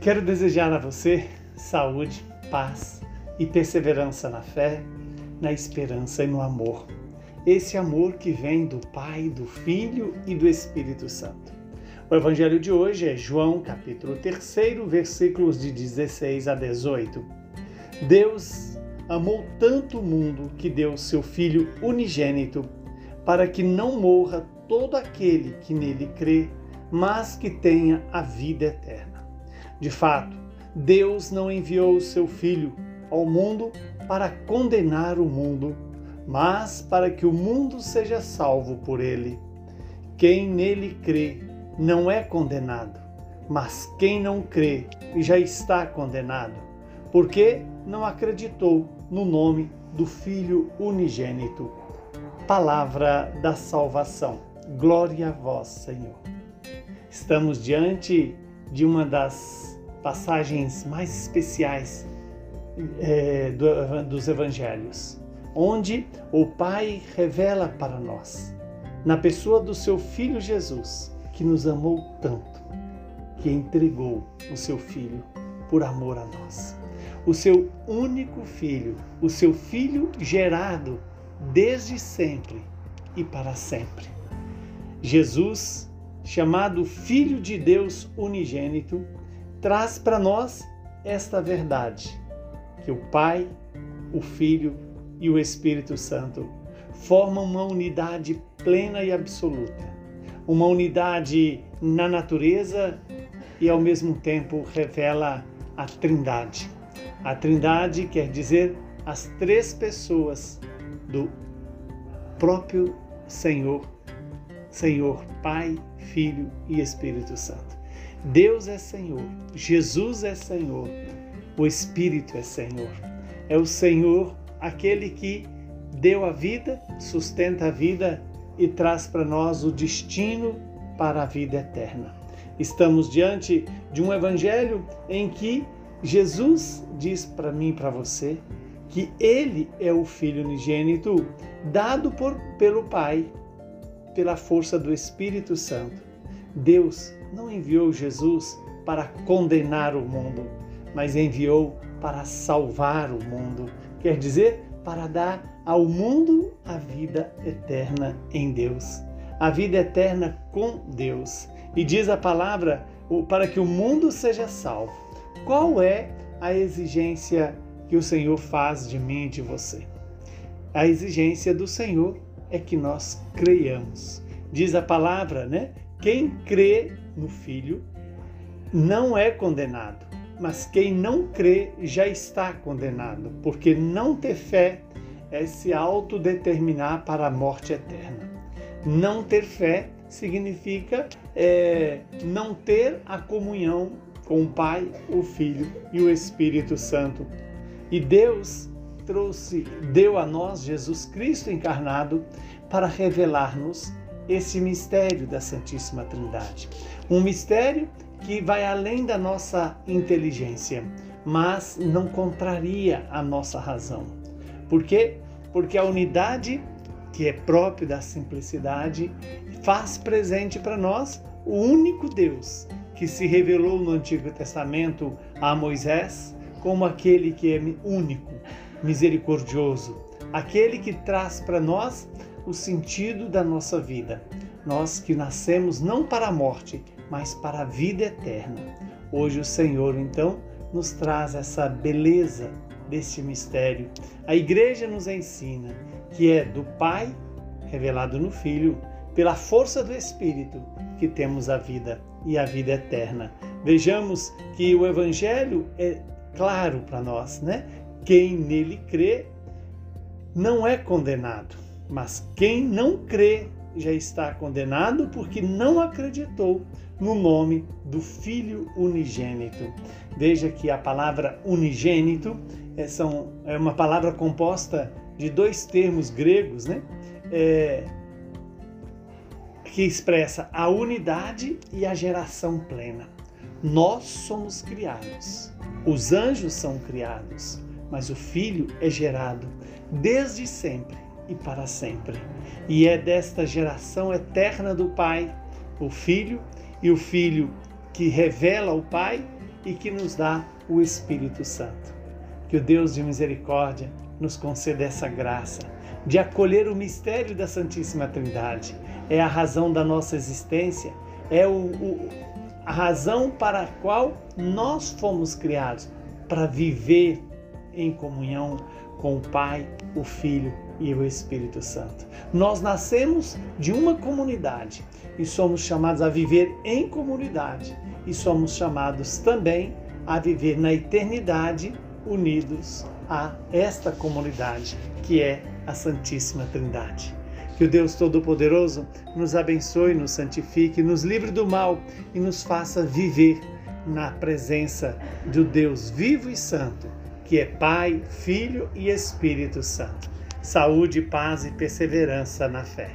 Quero desejar a você saúde, paz e perseverança na fé, na esperança e no amor. Esse amor que vem do Pai, do Filho e do Espírito Santo. O evangelho de hoje é João, capítulo 3, versículos de 16 a 18. Deus amou tanto o mundo que deu seu Filho unigênito, para que não morra todo aquele que nele crê, mas que tenha a vida eterna. De fato, Deus não enviou o seu Filho ao mundo para condenar o mundo, mas para que o mundo seja salvo por ele. Quem nele crê não é condenado, mas quem não crê já está condenado, porque não acreditou no nome do Filho unigênito. Palavra da salvação. Glória a vós, Senhor. Estamos diante de uma das passagens mais especiais é, do, dos evangelhos, onde o Pai revela para nós, na pessoa do seu Filho Jesus, que nos amou tanto, que entregou o seu Filho por amor a nós. O seu único filho, o seu filho gerado desde sempre e para sempre. Jesus, chamado Filho de Deus unigênito, traz para nós esta verdade que o Pai, o Filho e o Espírito Santo formam uma unidade plena e absoluta, uma unidade na natureza e ao mesmo tempo revela a Trindade. A Trindade quer dizer as três pessoas do próprio Senhor, Senhor Pai, Filho e Espírito Santo. Deus é Senhor, Jesus é Senhor, o Espírito é Senhor. É o Senhor aquele que deu a vida, sustenta a vida e traz para nós o destino para a vida eterna. Estamos diante de um evangelho em que Jesus diz para mim e para você que ele é o filho unigênito dado por, pelo Pai, pela força do Espírito Santo. Deus não enviou Jesus para condenar o mundo, mas enviou para salvar o mundo, quer dizer, para dar ao mundo a vida eterna em Deus, a vida eterna com Deus. E diz a palavra para que o mundo seja salvo. Qual é a exigência que o Senhor faz de mim e de você? A exigência do Senhor é que nós creiamos. Diz a palavra, né? Quem crê no Filho não é condenado, mas quem não crê já está condenado, porque não ter fé é se autodeterminar para a morte eterna. Não ter fé significa é, não ter a comunhão com o Pai, o Filho e o Espírito Santo. E Deus trouxe, deu a nós Jesus Cristo encarnado para revelar-nos esse mistério da Santíssima Trindade. Um mistério que vai além da nossa inteligência, mas não contraria a nossa razão. Por quê? Porque a unidade, que é própria da simplicidade, faz presente para nós o único Deus que se revelou no Antigo Testamento a Moisés como aquele que é único, misericordioso, aquele que traz para nós o sentido da nossa vida. Nós que nascemos não para a morte, mas para a vida eterna. Hoje o Senhor, então, nos traz essa beleza desse mistério. A igreja nos ensina que é do Pai, revelado no Filho, pela força do Espírito, que temos a vida e a vida eterna. Vejamos que o Evangelho é claro para nós, né? Quem nele crê não é condenado, mas quem não crê já está condenado porque não acreditou no nome do Filho unigênito. Veja que a palavra unigênito é, é uma palavra composta de dois termos gregos, né? É, que expressa a unidade e a geração plena. Nós somos criados, os anjos são criados, mas o Filho é gerado desde sempre e para sempre. E é desta geração eterna do Pai, o Filho, e o Filho que revela o Pai e que nos dá o Espírito Santo. Que o Deus de misericórdia nos conceda essa graça de acolher o mistério da Santíssima Trindade. É a razão da nossa existência, é o, o, a razão para a qual nós fomos criados para viver em comunhão com o Pai, o Filho e o Espírito Santo. Nós nascemos de uma comunidade e somos chamados a viver em comunidade e somos chamados também a viver na eternidade unidos a esta comunidade que é a Santíssima Trindade. Que o Deus Todo-Poderoso nos abençoe, nos santifique, nos livre do mal e nos faça viver na presença do Deus vivo e santo, que é Pai, Filho e Espírito Santo. Saúde, paz e perseverança na fé.